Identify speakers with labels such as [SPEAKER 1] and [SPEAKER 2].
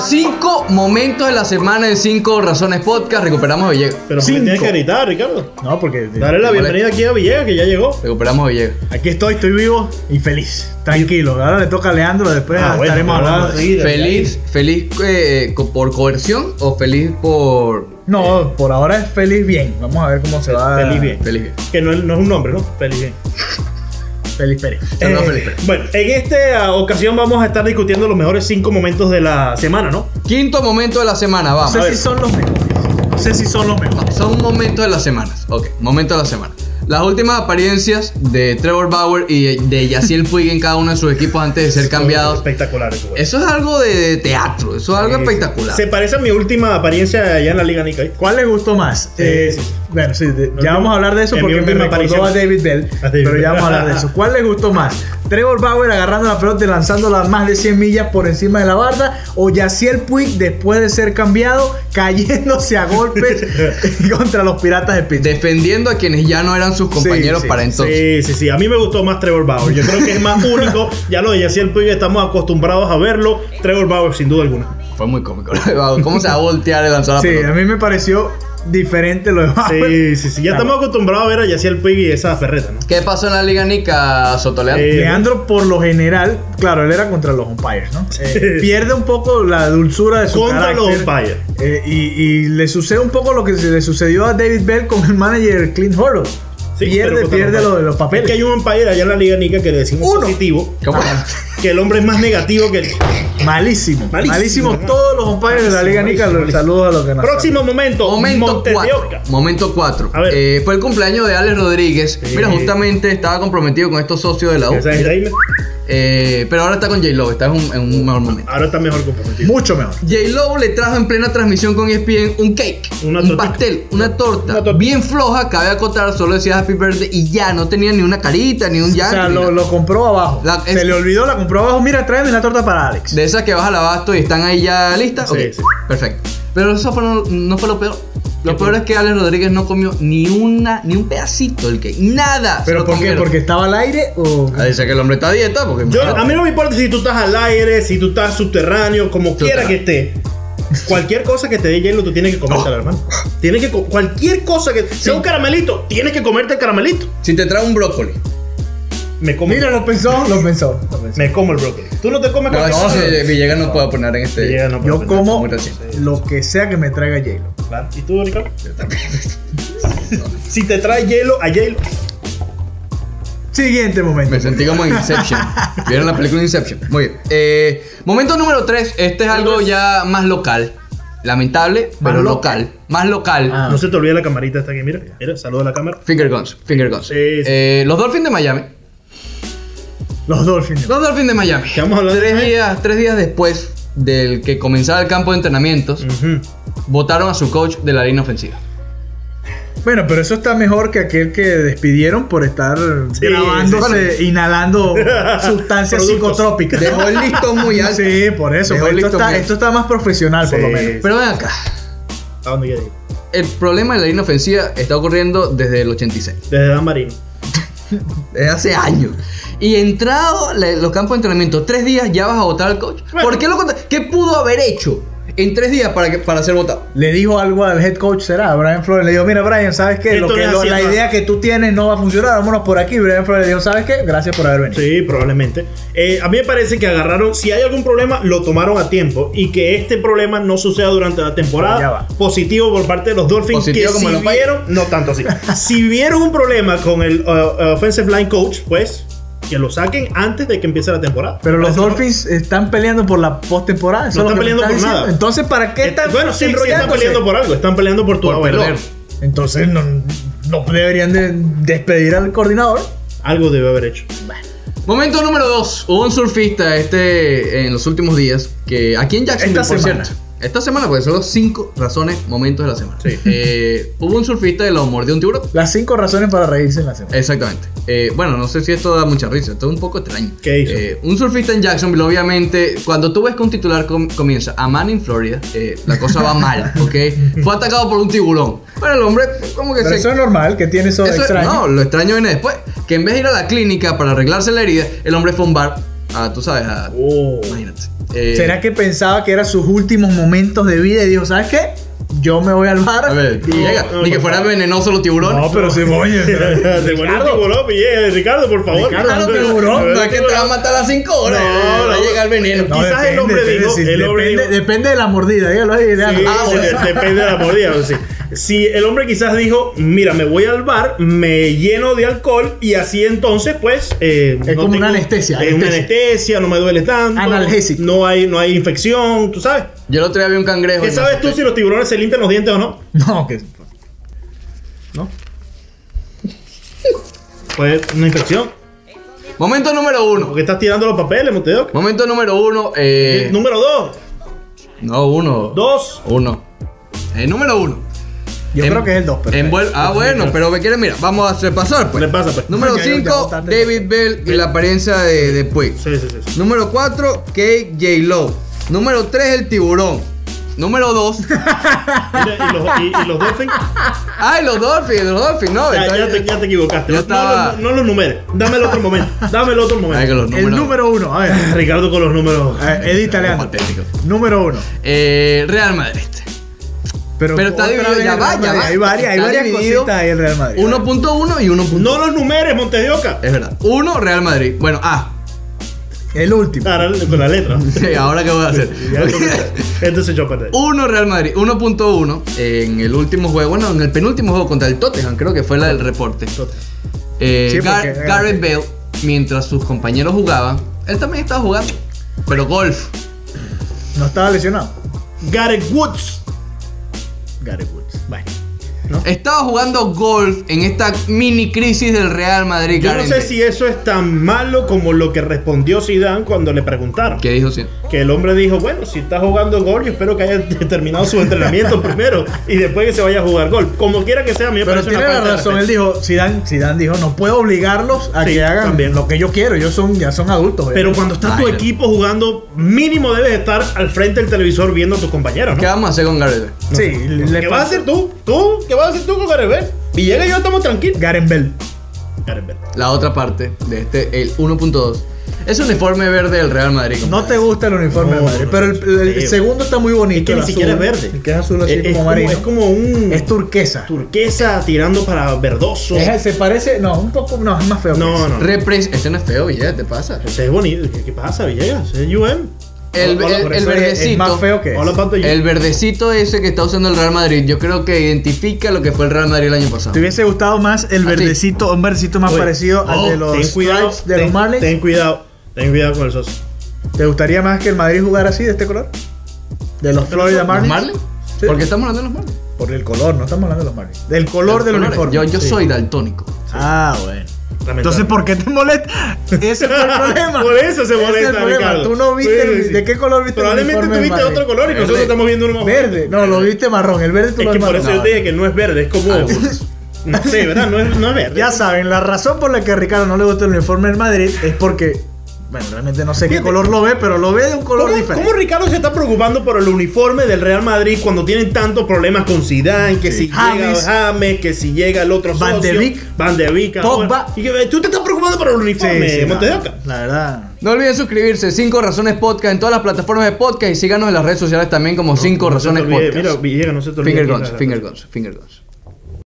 [SPEAKER 1] los cinco momentos de la semana en cinco razones podcast. Recuperamos a Villegas.
[SPEAKER 2] Pero me tienes que gritar, Ricardo.
[SPEAKER 3] No, porque
[SPEAKER 2] Dale la bienvenida aquí a Villegas, que ya llegó.
[SPEAKER 1] Recuperamos a Villegas.
[SPEAKER 3] aquí estoy, estoy vivo y feliz. Tranquilo. Ahora le toca a Leandro, después
[SPEAKER 2] Ah, bueno,
[SPEAKER 3] estaremos
[SPEAKER 2] hablando.
[SPEAKER 1] ¿Feliz, feliz eh, co- por coerción o feliz por.
[SPEAKER 3] No, por ahora es feliz bien. Vamos a ver cómo se va.
[SPEAKER 2] Feliz bien.
[SPEAKER 1] Feliz bien.
[SPEAKER 2] Que no, es- no es un nombre, ¿no? Feliz bien.
[SPEAKER 3] Feliz Pérez.
[SPEAKER 1] Saludos,
[SPEAKER 2] Eh,
[SPEAKER 1] feliz Pérez.
[SPEAKER 2] Bueno, en esta ocasión vamos a estar discutiendo los mejores cinco momentos de la semana, ¿no?
[SPEAKER 1] Quinto momento de la semana,
[SPEAKER 3] No
[SPEAKER 1] vamos.
[SPEAKER 3] sé
[SPEAKER 2] a
[SPEAKER 3] si son los mejores. No sé si son los mejores.
[SPEAKER 1] Son momentos de las semanas. Ok, momento de la semana. Las últimas apariencias de Trevor Bauer y de Yaciel Puig en cada uno de sus equipos antes de ser cambiados.
[SPEAKER 2] Espectaculares. güey.
[SPEAKER 1] Eso es algo de teatro, eso es algo
[SPEAKER 2] Sí,
[SPEAKER 1] espectacular.
[SPEAKER 2] Se parece a mi última apariencia allá en la Liga Nica.
[SPEAKER 3] ¿Cuál les gustó más?
[SPEAKER 2] Sí,
[SPEAKER 3] Eh,
[SPEAKER 2] sí.
[SPEAKER 3] Bueno, sí, de- ya vamos a hablar de eso porque me recordó
[SPEAKER 2] aparición.
[SPEAKER 3] a David Bell.
[SPEAKER 2] A David
[SPEAKER 3] pero ya vamos a hablar de eso. ¿Cuál les gustó más? ¿Trevor Bauer agarrando la pelota y lanzándola más de 100 millas por encima de la barda? ¿O Yaciel Puig después de ser cambiado cayéndose a golpes contra los piratas de Pittsburgh?
[SPEAKER 1] Defendiendo a quienes ya no eran sus compañeros
[SPEAKER 3] sí,
[SPEAKER 1] para entonces.
[SPEAKER 2] Sí, sí, sí. A mí me gustó más Trevor Bauer. Yo creo que es más único. Ya lo de Yaciel Puig estamos acostumbrados a verlo. Trevor Bauer, sin duda alguna.
[SPEAKER 1] Fue muy cómico. ¿Cómo se va a voltear y lanzar la
[SPEAKER 3] Sí, a
[SPEAKER 1] pelota?
[SPEAKER 3] mí me pareció diferente lo de Bauer.
[SPEAKER 2] Sí, sí, sí. Ya estamos acostumbrados a ver a Yaciel Puig y esa ferreta, ¿no?
[SPEAKER 1] ¿Qué pasó en la Liga Nica, Sotoleán?
[SPEAKER 2] Eh,
[SPEAKER 3] Leandro, por lo general, claro, él era contra los umpires, ¿no? Eh, pierde un poco la dulzura de su
[SPEAKER 2] Contra los umpires.
[SPEAKER 3] Eh, y, y le sucede un poco lo que le sucedió a David Bell con el manager Clint Hurdle.
[SPEAKER 2] Sí,
[SPEAKER 3] pierde pierde
[SPEAKER 2] los
[SPEAKER 3] lo de los
[SPEAKER 2] Es
[SPEAKER 3] papeles.
[SPEAKER 2] que hay un umpire allá en la Liga Nica que le decimos
[SPEAKER 3] Uno.
[SPEAKER 2] positivo.
[SPEAKER 1] ¿Cómo?
[SPEAKER 2] Que el hombre es más negativo que el.
[SPEAKER 3] Malísimo.
[SPEAKER 2] Malísimo,
[SPEAKER 3] Malísimo. Todos los umpires de la Liga Nica. Saludos a los que nos
[SPEAKER 2] Próximo momento.
[SPEAKER 1] Momento
[SPEAKER 2] Montes de
[SPEAKER 1] 4.
[SPEAKER 2] Oca.
[SPEAKER 1] Momento 4.
[SPEAKER 2] A ver.
[SPEAKER 1] fue el cumpleaños de Alex Rodríguez.
[SPEAKER 2] Sí.
[SPEAKER 1] Mira, justamente estaba comprometido con estos socios de la U. Eh, pero ahora está con J-Lo, está en un, en un mejor momento.
[SPEAKER 2] Ahora está mejor comprometido.
[SPEAKER 3] Mucho mejor.
[SPEAKER 1] J-Lo le trajo en plena transmisión con E ESPN un cake,
[SPEAKER 2] Una
[SPEAKER 1] un pastel, una torta,
[SPEAKER 2] Una torta.
[SPEAKER 1] bien floja, cabe acotar, solo decía Happy Birthday y ya, no tenía ni una carita, ni un
[SPEAKER 3] O sea, lo, lo compró abajo.
[SPEAKER 1] La-
[SPEAKER 3] Se le olvidó, la compró abajo. Mira, tráeme la torta para Alex.
[SPEAKER 1] De esas que vas al abasto y están ahí ya listas.
[SPEAKER 2] Sí,
[SPEAKER 1] ok,
[SPEAKER 2] sí.
[SPEAKER 1] perfecto. Pero eso fue- no, no fue lo peor. Lo peor es que Alex Rodríguez no comió ni una, ni un pedacito del cake. Nada.
[SPEAKER 3] ¿Pero por qué? ¿Porque estaba al aire o.?
[SPEAKER 1] Ah, Dice que el hombre está a dieta porque
[SPEAKER 2] Yo, a mí no me importa si tú estás al aire, si tú estás subterráneo, como quiera que esté. Cualquier cosa que te dé hielo, tú tienes que comértela, hermano. Tienes que co- cualquier cosa que sea un caramelito, tienes que comerte el caramelito.
[SPEAKER 1] Si te trae un brócoli.
[SPEAKER 2] Me como,
[SPEAKER 3] Mira, lo pensó, lo pensó. lo pensó.
[SPEAKER 2] me como el brócoli. Tú no te comes
[SPEAKER 1] No,
[SPEAKER 2] cualquier
[SPEAKER 1] eso sí, Villegas no puedo poner en este.
[SPEAKER 2] Villegas no
[SPEAKER 3] Yo como lo que sea que me traiga J-Lo.
[SPEAKER 2] Claro. ¿Y tú, Ricardo?
[SPEAKER 1] Yo también.
[SPEAKER 2] Si te trae hielo, a hielo.
[SPEAKER 3] Siguiente momento.
[SPEAKER 1] Me sentí como en Inception. ¿Vieron la película Inception? Muy bien. Eh, momento número 3. Este es algo ya más local. Lamentable,
[SPEAKER 3] ¿Más
[SPEAKER 1] pero
[SPEAKER 3] local?
[SPEAKER 1] local. Más local.
[SPEAKER 3] Ah.
[SPEAKER 2] No se te olvide la camarita esta aquí, mira. Mira, saluda a la cámara.
[SPEAKER 1] Finger guns. Finger guns.
[SPEAKER 2] Sí, sí.
[SPEAKER 1] Eh, los Dolphins de Miami.
[SPEAKER 3] Los Dolphins.
[SPEAKER 1] Los Dolphins de Miami.
[SPEAKER 2] ¿Qué vamos a hablar de
[SPEAKER 1] tres
[SPEAKER 2] Miami?
[SPEAKER 1] días, tres días después del que comenzara el campo de entrenamientos, votaron a su coach de la línea ofensiva.
[SPEAKER 3] Bueno, pero eso está mejor que aquel que despidieron por estar
[SPEAKER 2] Sí,
[SPEAKER 3] grabándose,
[SPEAKER 2] sí,
[SPEAKER 3] inhalando sustancias psicotrópicas.
[SPEAKER 1] Dejó el listón muy alto.
[SPEAKER 3] Sí, por eso. Pues esto, está,
[SPEAKER 1] muy
[SPEAKER 3] esto está más profesional, por lo menos.
[SPEAKER 1] Pero ven acá.
[SPEAKER 2] ¿A dónde quiere ir?
[SPEAKER 1] El problema de la línea ofensiva está ocurriendo desde el 86.
[SPEAKER 2] Desde Dan Marino.
[SPEAKER 1] Desde hace años. Y entrado la- los campos de entrenamiento, tres días ya vas a votar al coach. ¿Por qué lo ¿Qué pudo haber hecho en tres días para, que, para ser votado?
[SPEAKER 3] Le dijo algo al head coach, será, Brian Flores. Le dijo, mira, Brian, ¿sabes qué? Lo que lo- la idea que tú tienes no va a funcionar, vámonos por aquí. Brian Flores le dijo, ¿sabes qué? Gracias por haber venido.
[SPEAKER 2] Sí, probablemente. Eh, a mí me parece que agarraron, si hay algún problema, lo tomaron a tiempo y que este problema no suceda durante la temporada.
[SPEAKER 3] va.
[SPEAKER 2] Positivo por parte de los Dolphins.
[SPEAKER 1] Positivo
[SPEAKER 2] que
[SPEAKER 1] como
[SPEAKER 2] si
[SPEAKER 1] los
[SPEAKER 2] vieron, no tanto así. si vieron un problema con el uh, uh, offensive line coach, pues que lo saquen antes de que empiece la temporada.
[SPEAKER 3] Pero los
[SPEAKER 2] no-
[SPEAKER 3] Dolphins están peleando por la postemporada.
[SPEAKER 2] No están peleando por
[SPEAKER 3] diciendo.
[SPEAKER 2] nada.
[SPEAKER 3] Entonces, ¿para qué
[SPEAKER 2] Eh,
[SPEAKER 3] están
[SPEAKER 2] bueno, sí, sí están peleando por algo, están peleando por tu
[SPEAKER 1] Por perder.
[SPEAKER 3] Entonces, no, no deberían de despedir al coordinador.
[SPEAKER 2] Algo debe haber hecho.
[SPEAKER 1] Momento número dos. Hubo un surfista este en los últimos días que aquí en Jacksonville,
[SPEAKER 3] Esta
[SPEAKER 1] por
[SPEAKER 3] semana.
[SPEAKER 1] cierto. Esta semana, porque son los cinco razones, momentos de la semana.
[SPEAKER 2] Sí.
[SPEAKER 1] Eh, hubo un surfista que lo mordió un tiburón.
[SPEAKER 3] Las cinco razones para reírse en la semana.
[SPEAKER 1] Exactamente. Eh, bueno, no sé si esto da mucha risa, esto es un poco extraño.
[SPEAKER 2] ¿Qué hizo?
[SPEAKER 1] Eh, un surfista en Jacksonville, obviamente, cuando tú ves que un titular com- comienza a man en Florida, eh, la cosa va mal, ¿ok? Fue atacado por un tiburón. Bueno, el hombre, como que
[SPEAKER 3] Pero
[SPEAKER 1] se.
[SPEAKER 3] eso es normal, que tiene eso,
[SPEAKER 1] Eso es-
[SPEAKER 3] extraño.
[SPEAKER 1] no, lo extraño viene después. Que en vez de ir a la clínica para arreglarse la herida, el hombre fue a un bar. A, tú sabes, a.
[SPEAKER 2] Oh.
[SPEAKER 1] Imagínate. Eh,
[SPEAKER 3] ¿Será que pensaba que eran sus últimos momentos de vida y dijo, ¿sabes qué? Yo me voy al.
[SPEAKER 1] A ver,
[SPEAKER 3] y-
[SPEAKER 1] llega.
[SPEAKER 2] no,
[SPEAKER 1] Ni que
[SPEAKER 2] no,
[SPEAKER 1] fuera
[SPEAKER 2] no.
[SPEAKER 1] venenoso los tiburones.
[SPEAKER 3] No, pero sí, oye.
[SPEAKER 2] Un tiburón. Ricardo, por favor.
[SPEAKER 3] Ricardo,
[SPEAKER 1] pero
[SPEAKER 3] tiburón,
[SPEAKER 1] no es que te va a matar a las 5 horas.
[SPEAKER 2] No,
[SPEAKER 1] va a
[SPEAKER 2] no.
[SPEAKER 1] llegar el veneno.
[SPEAKER 2] No, Quizás el hombre dijo-
[SPEAKER 3] depende, de la mordida, dígalo ahí.
[SPEAKER 1] Ah,
[SPEAKER 2] depende de la mordida. o sí. Si el hombre quizás dijo, mira, me voy al bar, me lleno de alcohol y así entonces, pues. eh,
[SPEAKER 3] Es como una anestesia,
[SPEAKER 2] Es una
[SPEAKER 3] anestesia.
[SPEAKER 2] no me duele tanto.
[SPEAKER 3] Analgésico.
[SPEAKER 2] No hay, no hay infección, tú sabes.
[SPEAKER 1] Yo el otro día vi un cangrejo.
[SPEAKER 2] ¿Qué sabes tú si los tiburones se limpian los dientes o no?
[SPEAKER 3] No, que.
[SPEAKER 2] ¿No? Pues una infección.
[SPEAKER 1] Momento número uno.
[SPEAKER 2] Porque estás tirando los papeles, Monteo.
[SPEAKER 1] Momento número uno. Eh,
[SPEAKER 2] Número dos.
[SPEAKER 1] no, uno.
[SPEAKER 2] Dos.
[SPEAKER 1] Uno. Eh, número uno.
[SPEAKER 3] Yo
[SPEAKER 1] En-
[SPEAKER 3] creo que es el 2, pero.
[SPEAKER 1] envuel- ah, bueno, pero me quieren, mira, vamos a repasar, pues.
[SPEAKER 2] Le pasa, pues.
[SPEAKER 1] Número
[SPEAKER 3] Ya, ya,
[SPEAKER 1] 5,
[SPEAKER 3] ya, ya, ya.
[SPEAKER 1] David Bell y la apariencia de, de Puig.
[SPEAKER 2] Sí, sí, sí.
[SPEAKER 1] Número 4, Kate J. Lowe. Número 3, el tiburón. Número 2.
[SPEAKER 2] Mira, y, los, y, y los Dolphins.
[SPEAKER 1] Ay, los Dolphins, los Dolphins, no.
[SPEAKER 2] Ya, ya te, ya te equivocaste. No,
[SPEAKER 1] estaba-
[SPEAKER 2] no, no los numeres. Dame el otro momento. Dame el otro
[SPEAKER 1] Ay, que
[SPEAKER 2] momento.
[SPEAKER 1] los
[SPEAKER 3] El
[SPEAKER 1] números.
[SPEAKER 3] número uno, a ver.
[SPEAKER 2] Ricardo con los números.
[SPEAKER 3] Edita, Leandro. Número uno.
[SPEAKER 1] Eh, Real Madrid.
[SPEAKER 3] Pero,
[SPEAKER 1] Pero está dividido, ya
[SPEAKER 3] el
[SPEAKER 1] va, ya va.
[SPEAKER 3] Hay varias, hay
[SPEAKER 1] Está
[SPEAKER 3] varias cositas ahí en Real Madrid.
[SPEAKER 1] 1.1 y 1.2.
[SPEAKER 2] No los numeres, Montedioca.
[SPEAKER 1] Es verdad. 1, Real Madrid. Bueno, ah.
[SPEAKER 3] El último.
[SPEAKER 2] Ahora con la letra.
[SPEAKER 1] Sí, ahora qué voy a hacer.
[SPEAKER 2] Entonces, a perder.
[SPEAKER 1] 1 Real Madrid, 1.1 en el último juego, bueno, en el penúltimo juego contra el Tottenham, creo que fue la del reporte. Eh,
[SPEAKER 3] Sí,
[SPEAKER 1] Gar-
[SPEAKER 3] porque-
[SPEAKER 1] Gareth Bale, mientras sus compañeros jugaban, él también estaba jugando, pero golf.
[SPEAKER 3] No estaba lesionado.
[SPEAKER 2] Gareth Woods.
[SPEAKER 3] Gary Woods.
[SPEAKER 1] Estaba jugando golf en esta mini crisis del Real Madrid.
[SPEAKER 2] Yo no sé si eso es tan malo como lo que respondió Zidane cuando le preguntaron.
[SPEAKER 1] ¿Qué dijo sí?
[SPEAKER 2] Que el hombre dijo, bueno, si está jugando gol, yo espero que haya terminado su entrenamiento primero y después que se vaya a jugar gol. Como quiera que sea, a mí me
[SPEAKER 3] Pero
[SPEAKER 2] parece
[SPEAKER 3] tiene
[SPEAKER 2] una
[SPEAKER 3] la razón, él dijo, Zidane, Zidane dijo, no puedo obligarlos a
[SPEAKER 2] Sí,
[SPEAKER 3] que hagan
[SPEAKER 2] también.
[SPEAKER 3] lo que yo quiero, ellos son, ya son adultos.
[SPEAKER 2] Pero cuando está tu
[SPEAKER 1] Ay,
[SPEAKER 2] equipo jugando, mínimo debes estar al frente del televisor viendo a tus compañeros,
[SPEAKER 1] ¿Qué
[SPEAKER 2] ¿no?
[SPEAKER 1] vamos a hacer con Gareth Bale?
[SPEAKER 3] Sí, le
[SPEAKER 2] ¿Qué vas a hacer tú? ¿Tú? ¿Qué vas a hacer tú con Gareth Bale? Villegas y yo estamos tranquilos.
[SPEAKER 3] Garen Bell.
[SPEAKER 2] Gareth Bale.
[SPEAKER 1] La otra parte de este, el 1.2. Es un uniforme verde del Real Madrid.
[SPEAKER 3] No te gusta el uniforme
[SPEAKER 2] No,
[SPEAKER 3] de Madrid,
[SPEAKER 2] no,
[SPEAKER 3] pero el, el- el segundo está muy bonito.
[SPEAKER 2] Es que ni siquiera es verde.
[SPEAKER 3] el que es azul así
[SPEAKER 2] Es,
[SPEAKER 3] como marino.
[SPEAKER 2] es como un
[SPEAKER 3] Es turquesa.
[SPEAKER 2] turquesa tirando para verdoso.
[SPEAKER 3] Es- se parece, no, un poco, no, es más feo. que
[SPEAKER 2] No,
[SPEAKER 3] eso.
[SPEAKER 2] no.
[SPEAKER 1] Repres este no es feo, ya te pasa.
[SPEAKER 2] Ese es bonito. ¿Qué, qué pasa, Villegas? Es UN.
[SPEAKER 1] El, el- el verdecito.
[SPEAKER 3] Es más feo que.
[SPEAKER 1] El verdecito ese que está usando el Real Madrid, yo creo que identifica lo que fue el Real Madrid el año pasado.
[SPEAKER 3] ¿Te hubiese gustado más el
[SPEAKER 1] sí.
[SPEAKER 3] verdecito, un verdecito más
[SPEAKER 2] Oye,
[SPEAKER 3] parecido al
[SPEAKER 2] oh,
[SPEAKER 3] de los
[SPEAKER 2] ten cuidado,
[SPEAKER 3] de
[SPEAKER 2] ten,
[SPEAKER 3] los Marlins?
[SPEAKER 2] Ten cuidado. Ten cuidado con el socio.
[SPEAKER 3] ¿Te gustaría más que el Madrid jugara así, de este color? ¿De los Florida
[SPEAKER 1] ¿Los
[SPEAKER 3] Marlins?
[SPEAKER 1] Marlins?
[SPEAKER 3] Sí.
[SPEAKER 1] ¿Por qué estamos hablando de los Marlins?
[SPEAKER 3] Por el color, no estamos hablando de los Marlins. Del color del
[SPEAKER 1] Colores.
[SPEAKER 3] uniforme.
[SPEAKER 1] Yo, yo
[SPEAKER 3] Sí.
[SPEAKER 1] soy daltónico.
[SPEAKER 3] Ah, bueno. Entonces, ¿por qué te molesta? Ese fue el problema.
[SPEAKER 2] Por eso se molesta. Ricardo.
[SPEAKER 3] Tú no viste.
[SPEAKER 2] Sí,
[SPEAKER 3] el-
[SPEAKER 2] sí, sí.
[SPEAKER 3] ¿De qué color viste el
[SPEAKER 2] Probablemente tú viste otro color y nosotros estamos viendo uno más
[SPEAKER 3] Verde. No, lo viste marrón. El verde tú
[SPEAKER 2] Es
[SPEAKER 3] lo
[SPEAKER 2] que por eso yo te dije que no es verde, es como.
[SPEAKER 1] Algunos.
[SPEAKER 2] No sé, ¿verdad? No es, no es verde.
[SPEAKER 3] Ya saben, la razón por la que a Ricardo no le gusta el uniforme del Madrid es porque, bueno, realmente no sé qué color lo ve, pero lo ve de un color
[SPEAKER 2] ¿Cómo,
[SPEAKER 3] diferente.
[SPEAKER 2] cómo Ricardo se está preocupando por el uniforme del Real Madrid cuando tienen tantos problemas con Zidane, que si
[SPEAKER 3] James.
[SPEAKER 2] llega James, que si llega el otro
[SPEAKER 3] Van de Beek.
[SPEAKER 2] Van de ahora.
[SPEAKER 3] Pogba.
[SPEAKER 2] Y que, tú te estás preocupando por el uniforme,
[SPEAKER 3] Sí, sí,
[SPEAKER 2] de
[SPEAKER 3] la,
[SPEAKER 2] Oca.
[SPEAKER 3] la verdad.
[SPEAKER 1] No olviden suscribirse, 5 Razones Podcast en todas las plataformas de podcast y síganos en las redes sociales también como 5
[SPEAKER 2] No se te
[SPEAKER 1] Razones
[SPEAKER 2] olvide,
[SPEAKER 1] Podcast.
[SPEAKER 2] Mira, Villegas, no se te olvide.
[SPEAKER 1] Finger guns, finger guns, finger guns.